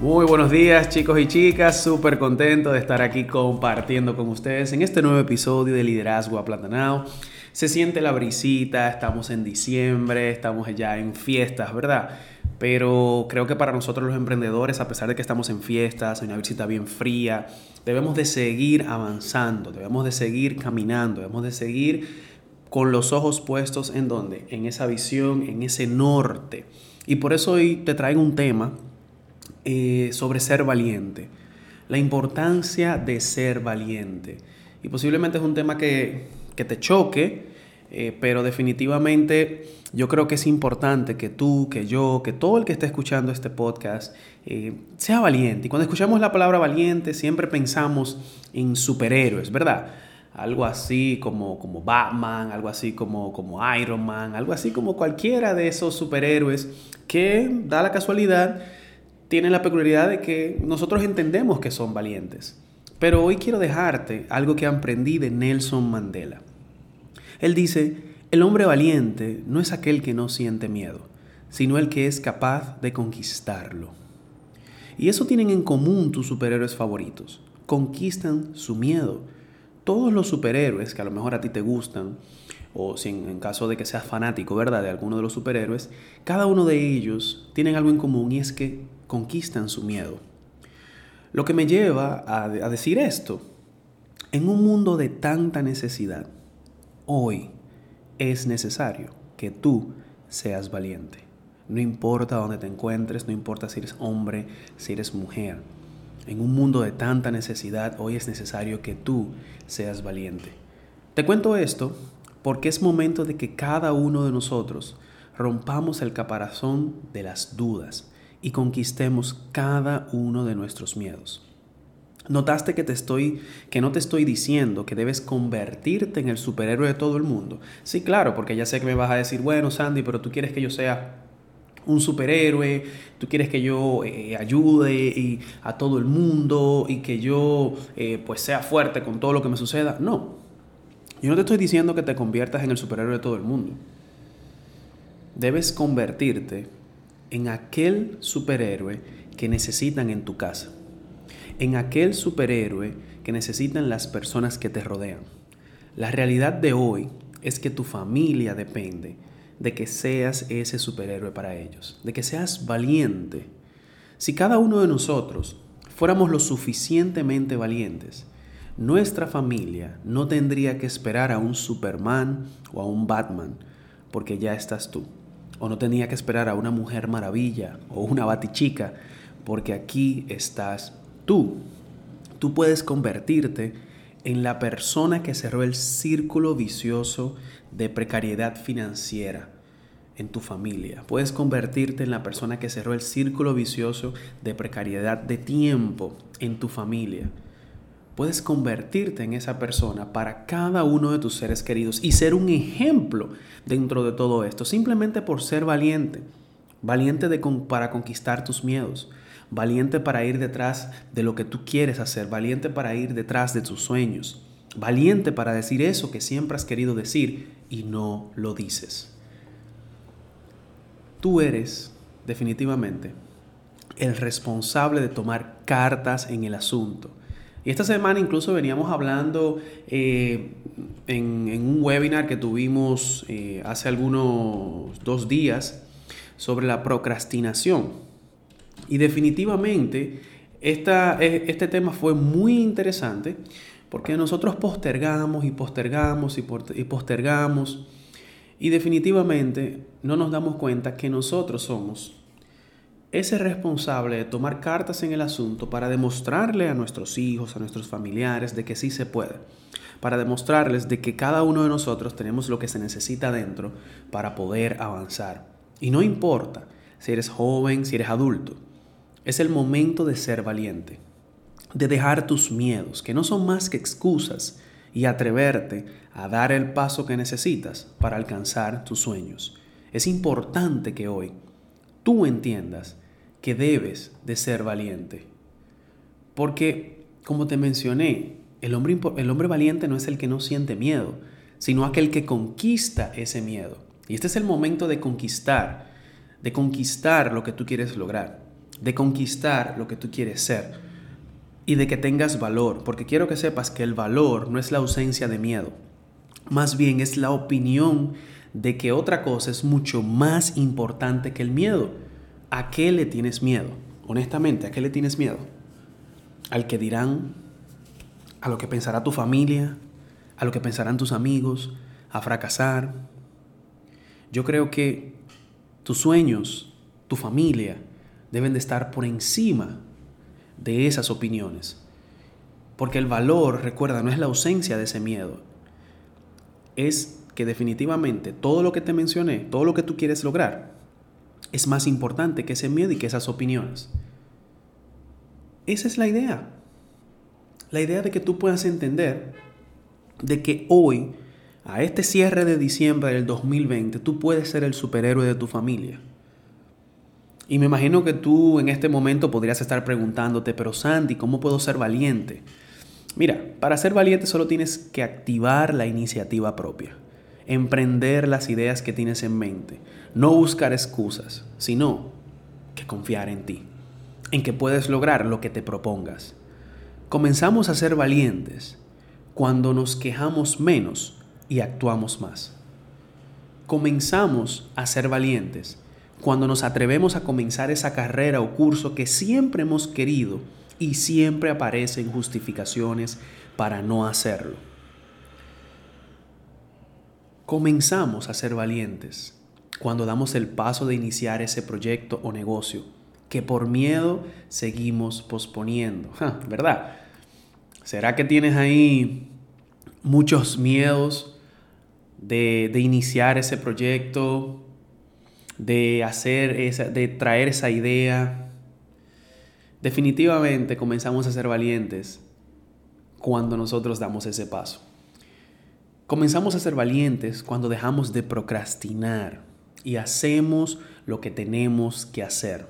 Muy buenos días chicos y chicas, súper contento de estar aquí compartiendo con ustedes en este nuevo episodio de Liderazgo Aplatanado. Se siente la brisita, estamos en diciembre, estamos ya en fiestas, ¿verdad? Pero creo que para nosotros los emprendedores, a pesar de que estamos en fiestas, en una visita bien fría, debemos de seguir avanzando, debemos de seguir caminando, debemos de seguir con los ojos puestos en donde, en esa visión, en ese norte. Y por eso hoy te traigo un tema eh, sobre ser valiente, la importancia de ser valiente. Y posiblemente es un tema que, te choque, eh, pero definitivamente yo creo que es importante que tú, que yo, que todo el que esté escuchando este podcast eh, sea valiente. Y cuando escuchamos la palabra valiente siempre pensamos en superhéroes, ¿verdad? Algo así como, como Batman, algo así como, como Iron Man, algo así como cualquiera de esos superhéroes que da la casualidad tienen la peculiaridad de que nosotros entendemos que son valientes. Pero hoy quiero dejarte algo que aprendí de Nelson Mandela. Él dice, el hombre valiente no es aquel que no siente miedo, sino el que es capaz de conquistarlo. Y eso tienen en común tus superhéroes favoritos. Conquistan su miedo. Todos los superhéroes que a lo mejor a ti te gustan, o si en, caso de que seas fanático, ¿verdad?, de alguno de los superhéroes, cada uno de ellos tienen algo en común y es que conquistan su miedo. Lo que me lleva a, decir esto, en un mundo de tanta necesidad, hoy es necesario que tú seas valiente. No importa dónde te encuentres, no importa si eres hombre, si eres mujer. En un mundo de tanta necesidad, hoy es necesario que tú seas valiente. Te cuento esto porque es momento de que cada uno de nosotros rompamos el caparazón de las dudas y conquistemos cada uno de nuestros miedos. ¿Notaste que te estoy que no te estoy diciendo que debes convertirte en el superhéroe de todo el mundo? Sí, claro, porque ya sé que me vas a decir, "Bueno, Sandy, pero tú quieres que yo sea un superhéroe, tú quieres que yo eh, ayude a todo el mundo y que yo eh, pues sea fuerte con todo lo que me suceda." No. Yo no te estoy diciendo que te conviertas en el superhéroe de todo el mundo. Debes convertirte en aquel superhéroe que necesitan en tu casa, en aquel superhéroe que necesitan las personas que te rodean. La realidad de hoy es que tu familia depende de que seas ese superhéroe para ellos, de que seas valiente. Si cada uno de nosotros fuéramos lo suficientemente valientes, nuestra familia no tendría que esperar a un Superman o a un Batman, porque ya estás tú o no tenía que esperar a una mujer maravilla o una batichica, porque aquí estás tú. Tú puedes convertirte en la persona que cerró el círculo vicioso de precariedad financiera en tu familia. Puedes convertirte en la persona que cerró el círculo vicioso de precariedad de tiempo en tu familia puedes convertirte en esa persona para cada uno de tus seres queridos y ser un ejemplo dentro de todo esto, simplemente por ser valiente, valiente para conquistar tus miedos, valiente para ir detrás de lo que tú quieres hacer, valiente para ir detrás de tus sueños, valiente para decir eso que siempre has querido decir y no lo dices. Tú eres definitivamente el responsable de tomar cartas en el asunto esta semana incluso veníamos hablando eh, en, un webinar que tuvimos eh, hace algunos dos días sobre la procrastinación. Y definitivamente e, este tema fue muy interesante porque nosotros postergamos y postergamos y postergamos y definitivamente no nos damos cuenta que nosotros somos ese responsable de tomar cartas en el asunto para demostrarle a nuestros hijos, a nuestros familiares, de que sí se puede. Para demostrarles de que cada uno de nosotros tenemos lo que se necesita dentro para poder avanzar. Y no importa si eres joven, si eres adulto. Es el momento de ser valiente, de dejar tus miedos, que no son más que excusas, y atreverte a dar el paso que necesitas para alcanzar tus sueños. Es importante que hoy tú entiendas que debes de ser valiente. Porque, como te mencioné, el hombre, el hombre valiente no es el que no siente miedo, sino aquel que conquista ese miedo. Y este es el momento de conquistar, de conquistar lo que tú quieres lograr, de conquistar lo que tú quieres ser y de que tengas valor, porque quiero que sepas que el valor no es la ausencia de miedo, más bien es la opinión de que otra cosa es mucho más importante que el miedo. ¿A qué le tienes miedo? Honestamente, ¿a qué le tienes miedo? ¿Al que dirán? ¿A lo que pensará tu familia? ¿A lo que pensarán tus amigos? ¿A fracasar? Yo creo que tus sueños, tu familia, deben de estar por encima de esas opiniones. Porque el valor, recuerda, no es la ausencia de ese miedo. Es que definitivamente todo lo que te mencioné, todo lo que tú quieres lograr, es más importante que ese miedo y que esas opiniones. Esa es la idea. La idea de que tú puedas entender de que hoy, a este cierre de diciembre del 2020, tú puedes ser el superhéroe de tu familia. Y me imagino que tú en este momento podrías estar preguntándote, pero Sandy, ¿cómo puedo ser valiente? Mira, para ser valiente solo tienes que activar la iniciativa propia, emprender las ideas que tienes en mente, no buscar excusas, sino que confiar en ti, en que puedes lograr lo que te propongas. Comenzamos a ser valientes cuando nos quejamos menos y actuamos más. Comenzamos a ser valientes cuando nos atrevemos a comenzar esa carrera o curso que siempre hemos querido y siempre aparecen justificaciones para no hacerlo. Comenzamos a ser valientes cuando damos el paso de iniciar ese proyecto o negocio que por miedo seguimos posponiendo, ¿verdad? ¿Será que tienes ahí muchos miedos de, de iniciar ese proyecto, de hacer esa, de traer esa idea? Definitivamente comenzamos a ser valientes cuando nosotros damos ese paso. Comenzamos a ser valientes cuando dejamos de procrastinar y hacemos lo que tenemos que hacer.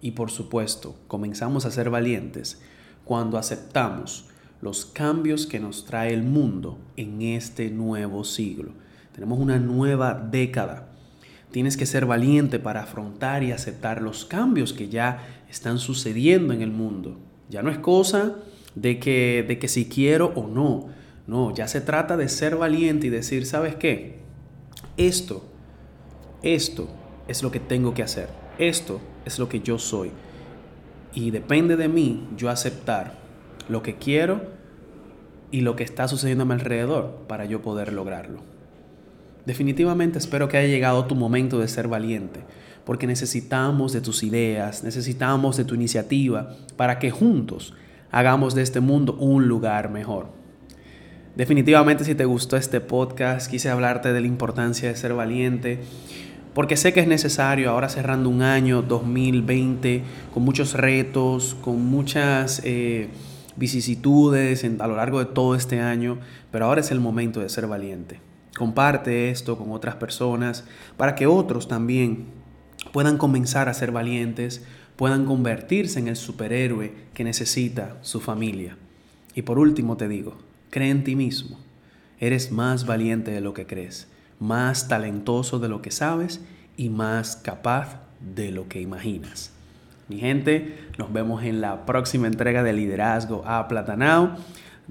Y por supuesto, comenzamos a ser valientes cuando aceptamos los cambios que nos trae el mundo en este nuevo siglo. Tenemos una nueva década. Tienes que ser valiente para afrontar y aceptar los cambios que ya están sucediendo en el mundo. Ya no es cosa de que, de que si quiero o no. No, ya se trata de ser valiente y decir, ¿sabes qué? Esto, esto es lo que tengo que hacer. Esto es lo que yo soy. Y depende de mí yo aceptar lo que quiero y lo que está sucediendo a mi alrededor para yo poder lograrlo. Definitivamente espero que haya llegado tu momento de ser valiente, porque necesitamos de tus ideas, necesitamos de tu iniciativa para que juntos hagamos de este mundo un lugar mejor. Definitivamente si te gustó este podcast, quise hablarte de la importancia de ser valiente, porque sé que es necesario ahora cerrando un año 2020 con muchos retos, con muchas... Eh, vicisitudes a lo largo de todo este año, pero ahora es el momento de ser valiente. Comparte esto con otras personas para que otros también puedan comenzar a ser valientes, puedan convertirse en el superhéroe que necesita su familia. Y por último te digo, cree en ti mismo. Eres más valiente de lo que crees, más talentoso de lo que sabes y más capaz de lo que imaginas. Mi gente, nos vemos en la próxima entrega de Liderazgo a Platanao.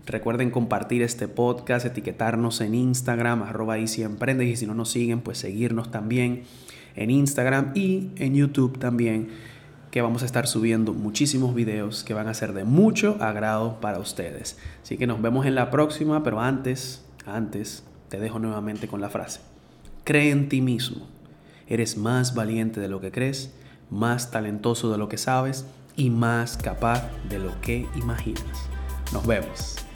Recuerden compartir este podcast, etiquetarnos en Instagram, arroba y si y si no nos siguen, pues seguirnos también en Instagram y en YouTube también, que vamos a estar subiendo muchísimos videos que van a ser de mucho agrado para ustedes. Así que nos vemos en la próxima, pero antes, antes, te dejo nuevamente con la frase. Cree en ti mismo. Eres más valiente de lo que crees más talentoso de lo que sabes y más capaz de lo que imaginas. Nos vemos.